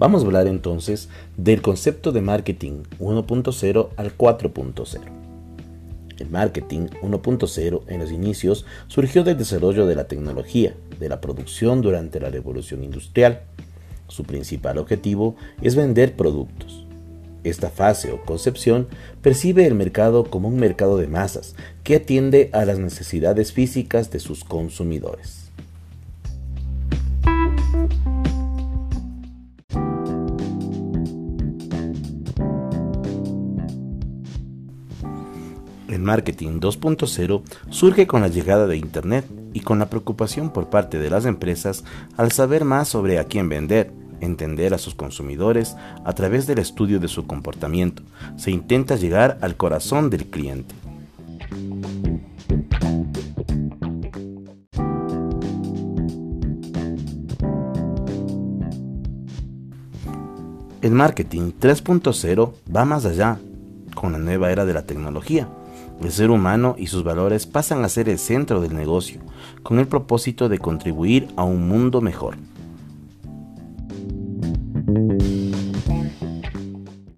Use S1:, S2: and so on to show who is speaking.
S1: Vamos a hablar entonces del concepto de marketing 1.0 al 4.0. El marketing 1.0 en los inicios surgió del desarrollo de la tecnología, de la producción durante la revolución industrial. Su principal objetivo es vender productos. Esta fase o concepción percibe el mercado como un mercado de masas que atiende a las necesidades físicas de sus consumidores. El marketing 2.0 surge con la llegada de Internet y con la preocupación por parte de las empresas al saber más sobre a quién vender, entender a sus consumidores a través del estudio de su comportamiento. Se intenta llegar al corazón del cliente. El marketing 3.0 va más allá con la nueva era de la tecnología el ser humano y sus valores pasan a ser el centro del negocio, con el propósito de contribuir a un mundo mejor.